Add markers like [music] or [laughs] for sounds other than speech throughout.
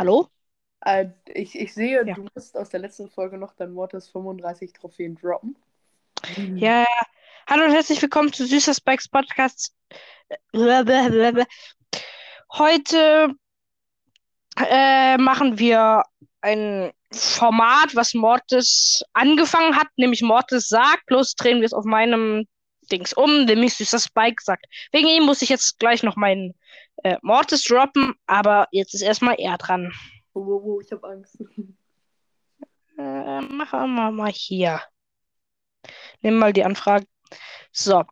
Hallo? Äh, ich, ich sehe, Ja. du musst aus der letzten Folge noch dein Mortis 35 Trophäen droppen. Ja, hallo und herzlich willkommen zu Süßer Spikes Podcast. Heute äh, machen wir ein Format, was Mortis angefangen hat, nämlich Mortis sagt, bloß drehen wir es auf meinem Dings um, nämlich Süßer Spike sagt. Wegen ihm muss ich jetzt gleich noch meinen äh, Mortis droppen, aber jetzt ist erstmal er dran. Wo, wo, wo, ich hab Angst. [laughs] Äh, machen wir mal hier. Nimm mal die Anfrage. So.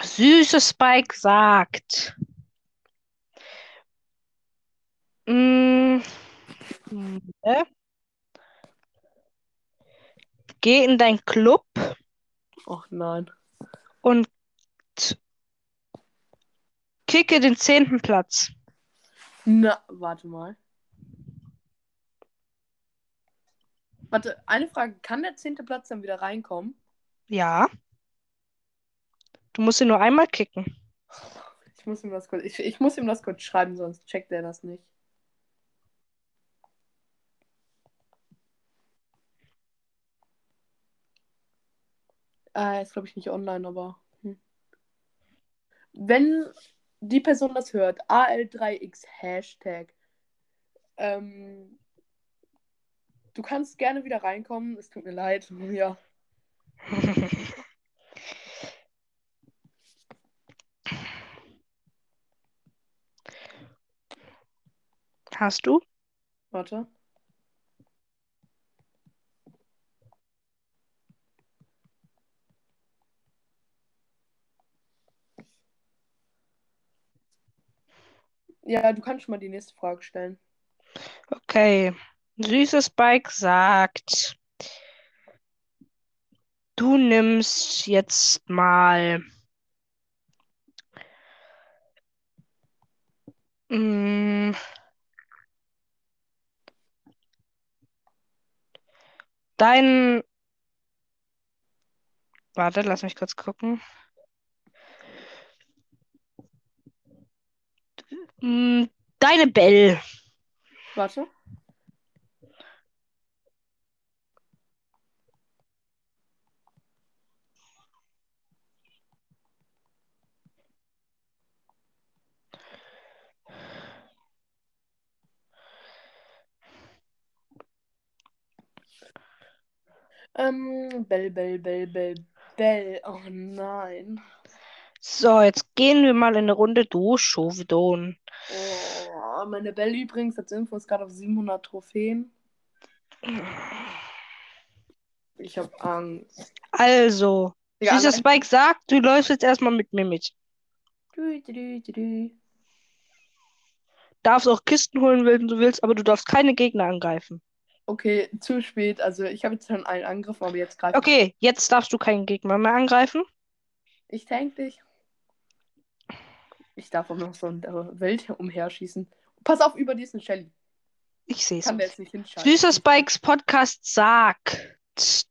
Süße Spike sagt. Mm, äh, geh in dein Club Ach nein. und kicke den zehnten Platz. Na, warte mal. Warte, eine Frage. Kann der zehnte Platz dann wieder reinkommen? Ja. Du musst ihn nur einmal kicken. Ich muss ihm das kurz, ich, ich muss ihm das kurz schreiben, sonst checkt er das nicht. Äh, ist glaube ich nicht online, aber. Hm. Wenn die Person das hört, AL3X Hashtag, ähm, du kannst gerne wieder reinkommen, es tut mir leid, ja. [laughs] Hast du? Warte. Ja, du kannst schon mal die nächste Frage stellen. Okay. Süßes Spike sagt, du nimmst jetzt mal mm, dein. Warte, lass mich kurz gucken. Deine Bell. Warte. Ähm, Bell, Bell, Bell, Bell, Bell. Oh nein. So, jetzt gehen wir mal in eine Runde durch, Shovedon. Oh, meine Bell übrigens, als Info ist gerade auf 700 Trophäen. Ich hab Angst. Also, Digga, Süßer Spike sagt, du läufst jetzt erstmal mit mir mit. Dü, dü, dü, dü. Darfst auch Kisten holen, wenn du willst, aber du darfst keine Gegner angreifen. Okay, zu spät. Also ich habe jetzt schon einen Angriff, aber jetzt greife Okay, jetzt darfst du keinen Gegner mehr angreifen. ich tank dich. Ich darf auch noch so in der Welt umherschießen. Pass auf, über diesen Shelly. Ich sehe Kann der es. jetzt nicht hinschalten. Süßer Spikes Podcast sagt,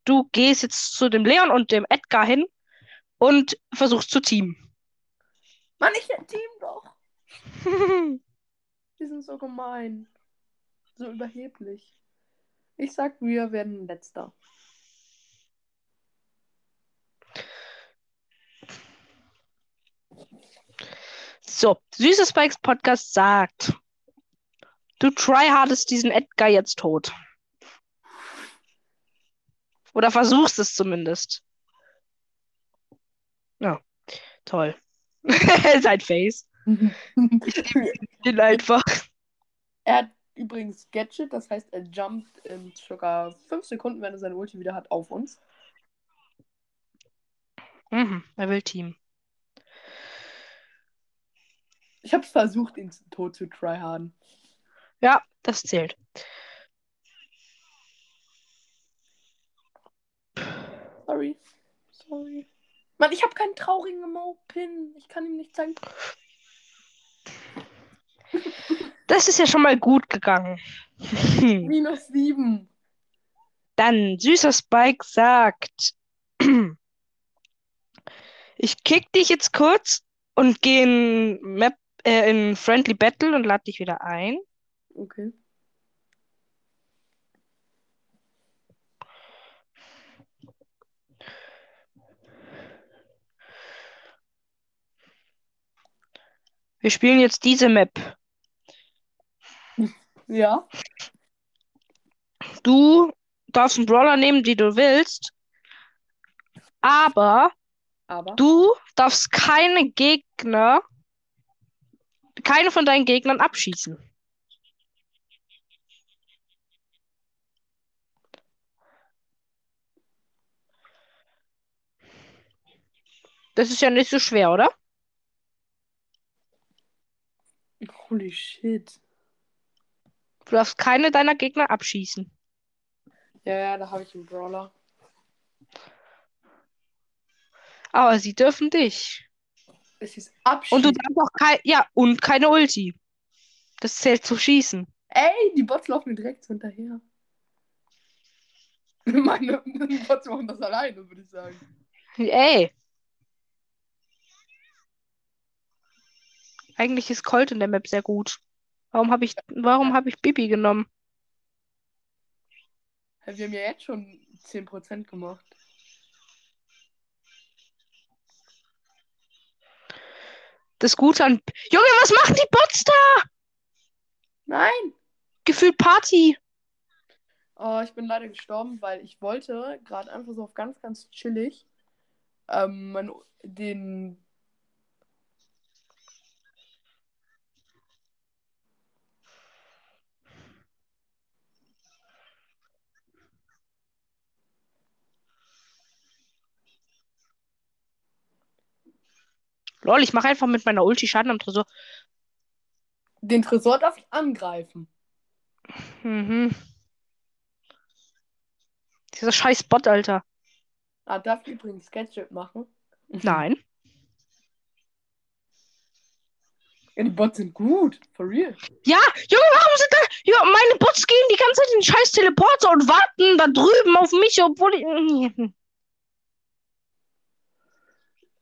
du gehst jetzt zu dem Leon und dem Edgar hin und versuchst zu teamen. Mann, ich team doch. Die sind so gemein. So überheblich. Ich sag, wir werden letzter. So, Süßer Spikes Podcast sagt, du tryhardest diesen Edgar jetzt tot. Oder versuchst es zumindest. Ja, toll. [laughs] Sein Face. Den einfach. Er hat übrigens Gadget, das heißt, er jumpt in circa 5 Sekunden, wenn er seine Ulti wieder hat, auf uns. Mhm, er will Team. Ich habe versucht, ihn tot zu tryharden. Ja, das zählt. Sorry. Sorry. Mann, ich habe keinen traurigen Mo-Pin. Ich kann ihm nicht zeigen. Das ist ja schon mal gut gegangen. [laughs] [laughs] Minus 7. Dann süßer Spike sagt, [clears throat] ich kick dich jetzt kurz und gehe in Map äh, in Friendly Battle und lade dich wieder ein. Okay. Wir spielen jetzt diese Map. Ja. Du darfst einen Brawler nehmen, die du willst. Aber Aber. du darfst keine Gegner, keine von deinen Gegnern abschießen. Das ist ja nicht so schwer, oder? Holy shit. Du darfst keine deiner Gegner abschießen. Ja, ja, da habe ich einen Brawler. Aber sie dürfen dich. Es ist Und du darfst auch kein, ja, und keine Ulti. Das zählt zu schießen. Ey, die Bots laufen mir direkt hinterher. [laughs] Meine Bots machen das alleine, würde ich sagen. Ey. Eigentlich ist Colt in der Map sehr gut. Warum habe ich, warum habe ich Bibi genommen? Wir haben ja jetzt schon 10% gemacht. Das Gute an. Junge, was machen die Bots da? Nein! Gefühlt Party. Oh, ich bin leider gestorben, weil ich wollte gerade einfach so auf ganz, ganz chillig ähm, den. Lol, ich mache einfach mit meiner Ulti Schaden am Tresor. Den Tresor darf ich angreifen. Mhm. Dieser scheiß Bot, Alter. Ah, darf ich übrigens Gadget machen? [laughs] Nein. Ja, die Bots sind gut. For real. Ja, Junge, warum sind da. Ja, meine Bots gehen die ganze Zeit in den scheiß Teleporter und warten da drüben auf mich, obwohl ich.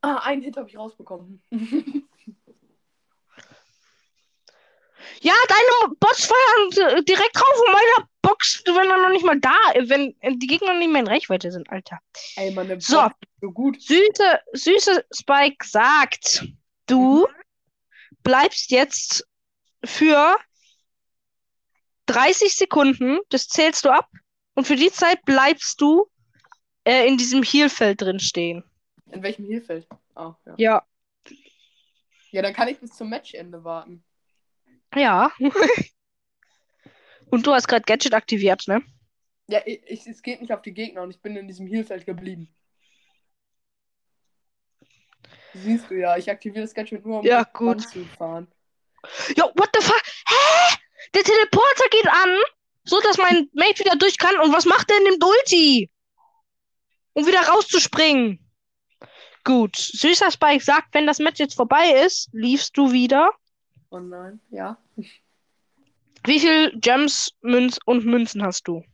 Ah, einen Hit habe ich rausbekommen. [laughs] Ja, deine Bots feuern äh, direkt drauf und meiner Box, wenn er noch nicht mal da, wenn äh, die Gegner nicht mehr in Reichweite sind, Alter. Ey, meine So. Bots sind so gut. Süße, süße Spike sagt, du bleibst jetzt für 30 Sekunden, das zählst du ab, und für die Zeit bleibst du äh, in diesem Heelfeld drin stehen. In welchem Heelfeld? Ah, ja. Ja. Ja, dann kann ich bis zum Matchende warten. Ja. [laughs] und du hast gerade Gadget aktiviert, ne? Ja, ich, ich, es geht nicht auf die Gegner und ich bin in diesem Heelfeld geblieben. Siehst du ja, ich aktiviere das Gadget nur, um Ja, gut. zu fahren. Jo, what the fuck? Hä? Der Teleporter geht an, so dass mein Mate wieder durch kann. Und was macht der in dem Ulti? Um wieder rauszuspringen. Gut. Süßer Spike sagt, wenn das Match jetzt vorbei ist, liefst du wieder. Oh nein, ja. Wie viel Gems Münz und Münzen hast du?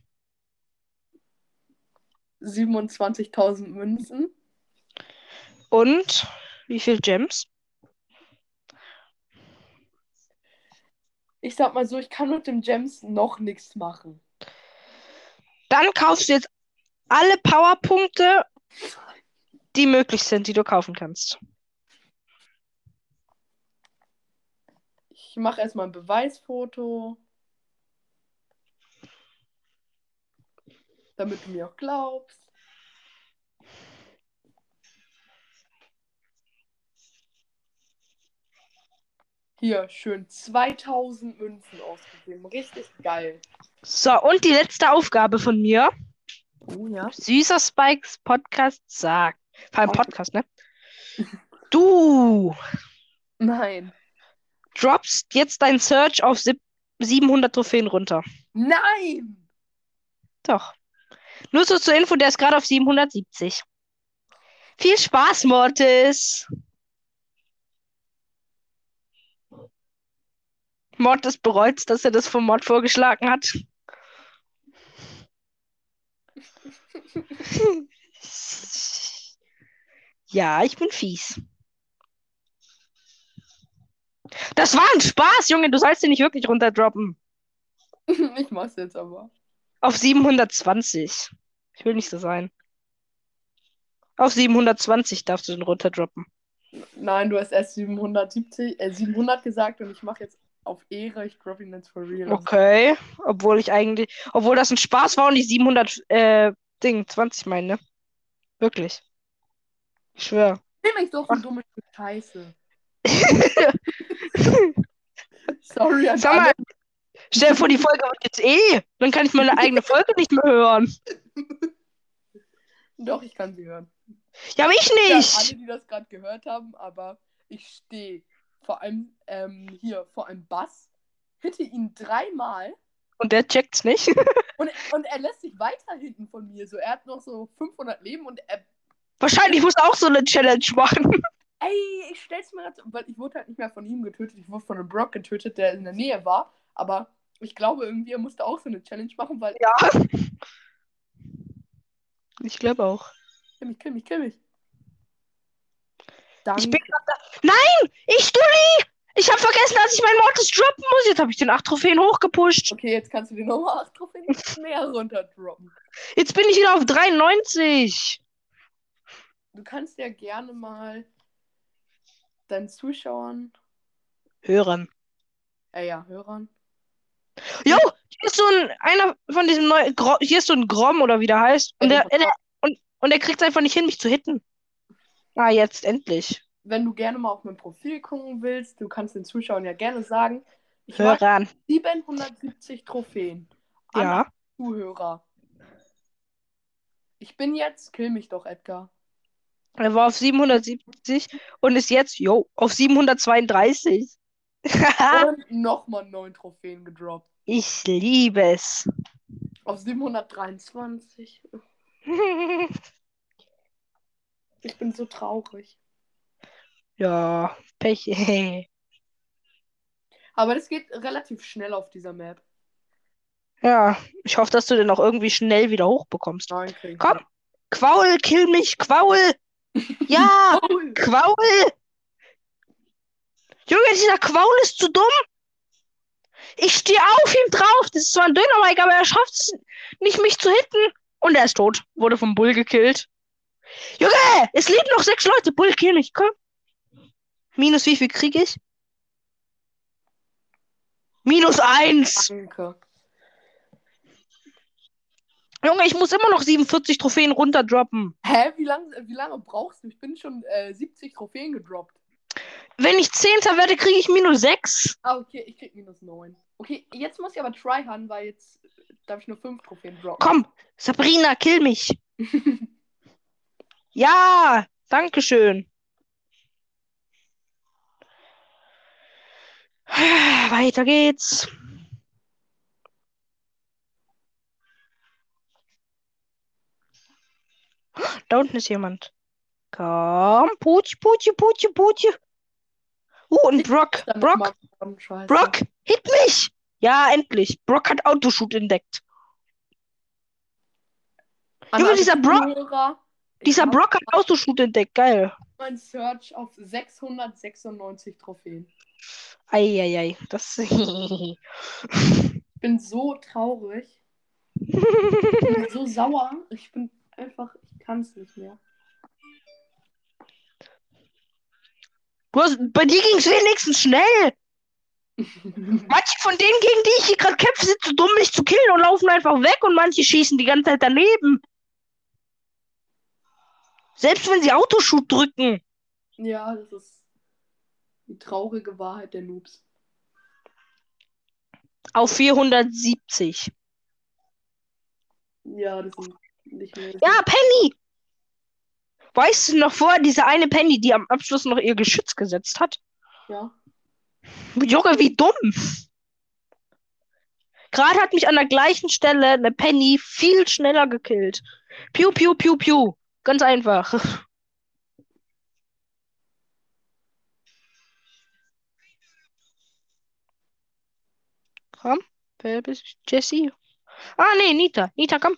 27.000 Münzen. Und wie viel Gems? Ich sag mal so, ich kann mit dem Gems noch nichts machen. Dann kaufst du jetzt alle Powerpunkte, die möglich sind, die du kaufen kannst. Ich mache erstmal ein Beweisfoto. Damit du mir auch glaubst. Hier, schön 2000 Münzen ausgegeben. Richtig geil. So, und die letzte Aufgabe von mir. Oh ja. Süßer Spikes Podcast sagt. Vor allem Podcast, ne? [laughs] Du Nein. droppst jetzt dein Search auf sieb- 700 Trophäen runter. Nein! Doch. Nur so zur Info, der ist gerade auf 770. Viel Spaß, Mortis. Mortis bereut, dass er das vom Mod vorgeschlagen hat. [laughs] [laughs] Ja, ich bin fies. Das war ein Spaß, Junge. Du sollst ihn nicht wirklich runterdroppen. [laughs] ich mach's jetzt aber. Auf 720. Ich will nicht so sein. Auf 720 darfst du den runterdroppen. Nein, du hast erst 770, äh, 700 gesagt und ich mache jetzt auf Ehre, ich drop ihn jetzt for real. Okay. Obwohl ich eigentlich, obwohl das ein Spaß war und ich 700, äh, Ding, 20 meine. Wirklich. Ich schwör. Nimm mich doch für dumme Scheiße. [laughs] Sorry an Sag mal, stell dir vor, die Folge wird jetzt eh. Dann kann ich meine eigene Folge nicht mehr hören. [laughs] Doch, ich kann sie hören. Ja, aber ich Ja, nicht. alle, die das gerade gehört haben, aber ich stehe vor allem ähm, hier vor einem Bass, hitte ihn dreimal Und der checkt's nicht. [laughs] und, und er lässt sich weiter hinten von mir. So, er hat noch so 500 Leben und er. Wahrscheinlich muss er auch so eine Challenge machen. Ey, ich stell's mir gerade, weil ich wurde halt nicht mehr von ihm getötet, ich wurde von einem Brock getötet, der in der Nähe war, aber ich glaube irgendwie, er musste auch so eine Challenge machen, weil. Ja. Ich glaube auch. Kill mich, kill mich, kill mich. Danke. Ich bin grad da. Nein! Ich, Dulli! Ich habe vergessen, dass ich meinen Mortis droppen muss. Jetzt habe ich den 8 Trophäen hochgepusht. Okay, jetzt kannst du dir nochmal 8 Trophäen mehr runterdroppen. Jetzt bin ich wieder auf 93. Du kannst ja gerne mal deinen Zuschauern, Hören. äh ja, Hörern. Jo, hier ist so ein, einer von diesen neuen, Gro hier ist so ein Grom oder wie der heißt. Und der, der, und, und der kriegt einfach nicht hin, mich zu hitten. Ah, jetzt endlich. Wenn du gerne mal auf mein Profil gucken willst, du kannst den Zuschauern ja gerne sagen, ich habe Hören. 770 Trophäen. An Ja. Zuhörer. Ich bin jetzt, kill mich doch, Edgar. Er war auf 770 und ist jetzt, jo, auf 732. [laughs] Und nochmal 9 Trophäen gedroppt. ich liebe es. Auf 723. [laughs] Ich bin so traurig. ja, Pech. [laughs] Aber das geht relativ schnell auf dieser Map. ja, ich hoffe, dass du den auch irgendwie schnell wieder hochbekommst. Nein, krieg ich Komm, Quaul, kill mich, Quaul. Ja, [laughs] nicht. Quaul. Junge, dieser Quaul ist zu dumm. Ich stehe auf ihm drauf. Das ist zwar ein Dönermike, aber er schafft es nicht, mich zu hitten. Und er ist tot. Wurde vom Bull gekillt. Junge, es leben noch sechs Leute. Bull, kill mich, komm. Minus wie viel krieg ich? Minus eins. Danke. Junge, ich muss immer noch 47 Trophäen runterdroppen. Hä? Wie lange wie lange brauchst du? Ich bin schon äh, 70 Trophäen gedroppt. Wenn ich Zehnter werde, kriege ich minus sechs. Ah, okay, ich krieg minus 9. Okay, jetzt muss ich aber tryharden, weil jetzt darf ich nur 5 Trophäen droppen. Komm, Sabrina, kill mich. [laughs] Ja, danke schön. [sighs] Weiter geht's. Da unten ist jemand. Komm, Putschi, Putschi, Putschi, Putschi. Uh, und Brock, Brock. Brock, hit mich. Ja, endlich. Brock hat Autoshoot entdeckt. An Junge, dieser Brock- Dieser Brock hat Autoshoot entdeckt. Geil. mein Search auf 696 Trophäen. Eieiei, das. [laughs] Ich bin so traurig. Ich bin so sauer. Ich bin einfach, kann es nicht mehr. Du hast, bei dir ging es wenigstens schnell. [laughs] Manche von denen, gegen die ich hier gerade kämpfe, sind zu dumm, mich zu killen und laufen einfach weg und manche schießen die ganze Zeit daneben. Selbst wenn sie Autoshoot drücken. ja, das ist die traurige Wahrheit der Noobs. Auf 470. Ja, das sind mehr. Ja, Penny! Weißt du noch vorher, diese eine Penny, die am Abschluss noch ihr Geschütz gesetzt hat? Ja. Junge, wie dumm! Gerade hat mich an der gleichen Stelle eine Penny viel schneller gekillt. Piu, piu, piu, piu. Ganz einfach. Komm, wer bist du? Jessie? Ah, nee, Nita. Nita, komm.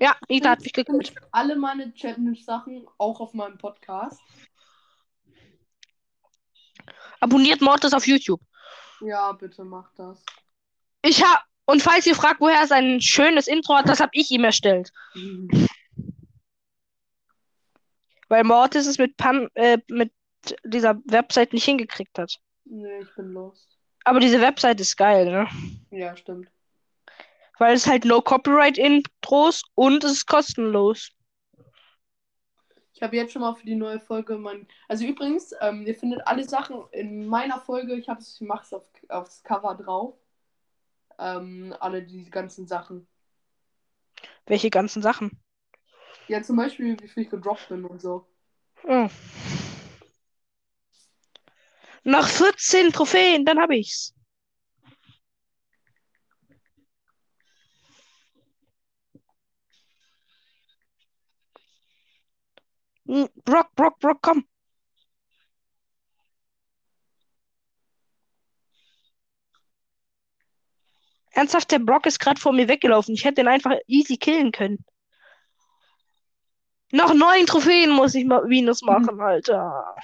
Ja, Nita hat mich gekillt. Alle meine Challenge-Sachen auch auf meinem Podcast. Abonniert Mortis auf YouTube. Ja, bitte mach das. Ich hab. Und falls ihr fragt, woher er sein schönes Intro hat, das habe ich ihm erstellt. Mhm. Weil Mortis es mit, Pam, äh, mit dieser Website nicht hingekriegt hat. Nee, ich bin lost. Aber diese Website ist geil, ne? Ja, stimmt. Weil es halt no Copyright Intros und es ist kostenlos. Ich habe jetzt schon mal für die neue Folge mein. Also übrigens, ähm, ihr findet alle Sachen in meiner Folge. Ich habe es, ich mache es auf, aufs Cover drauf. Ähm, alle die ganzen Sachen. Welche ganzen Sachen? Ja, zum Beispiel, wie viel ich gedroppt bin und so. Oh. Nach 14 Trophäen, dann habe ich's. Brock, Brock, Brock, komm. Ernsthaft, der Brock ist gerade vor mir weggelaufen. Ich hätte ihn einfach easy killen können. Noch neun Trophäen muss ich mal Minus machen, Alter.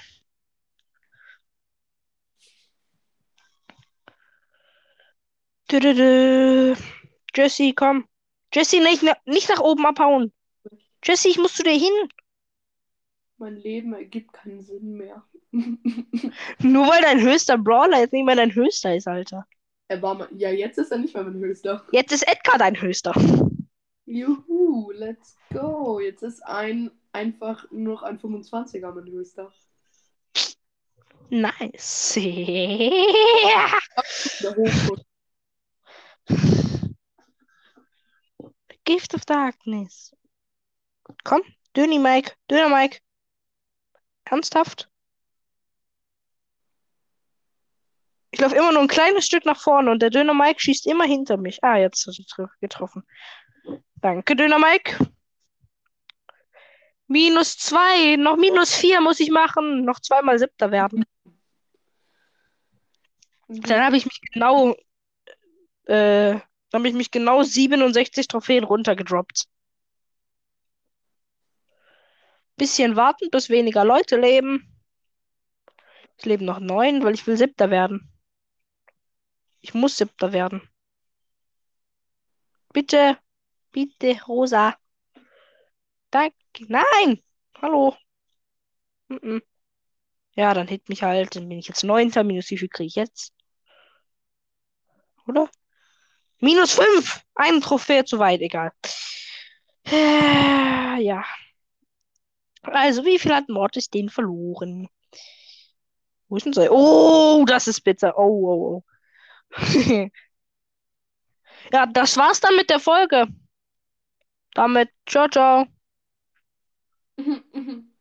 Dü-dü-dü. Jesse, komm. Jesse, nicht, nicht nach oben abhauen. Jesse, ich muss zu dir hin. Mein Leben ergibt keinen Sinn mehr. [laughs] Nur weil dein höchster Brawler jetzt nicht mehr dein höchster ist, Alter. er war mal. Ja, jetzt ist er nicht mehr mein höchster. Jetzt ist Edgar dein höchster. Juhu, let's go. Jetzt ist ein einfach nur noch ein 25er mein höchster. Nice. [laughs] Gift of Darkness. Komm, Döni Mike, Döner Mike. Ernsthaft? Ich laufe immer nur ein kleines Stück nach vorne und der Döner Mike schießt immer hinter mich. Ah, jetzt er tr- getroffen. Danke, Döner Mike. Minus zwei, noch minus vier muss ich machen. Noch zweimal siebter werden. Dann habe ich mich genau, äh, dann habe ich mich genau 67 Trophäen runtergedroppt. Bisschen warten, bis weniger Leute leben. Es leben noch neun, weil ich will siebter werden. Ich muss siebter werden. Bitte, bitte, Rosa. Danke. Nein! Hallo. Mhm. Ja, dann hit mich halt. Dann bin ich jetzt neunter. Minus wie viel kriege ich jetzt? Oder? Minus fünf! Eine Trophäe zu weit, egal. Äh, Ja. Also, wie viel hat Mortis den verloren? Wo ist denn so? Oh, das ist bitter. Oh, oh, oh. [laughs] ja, das war's dann mit der Folge. Damit, ciao, ciao. Mhm, mhm.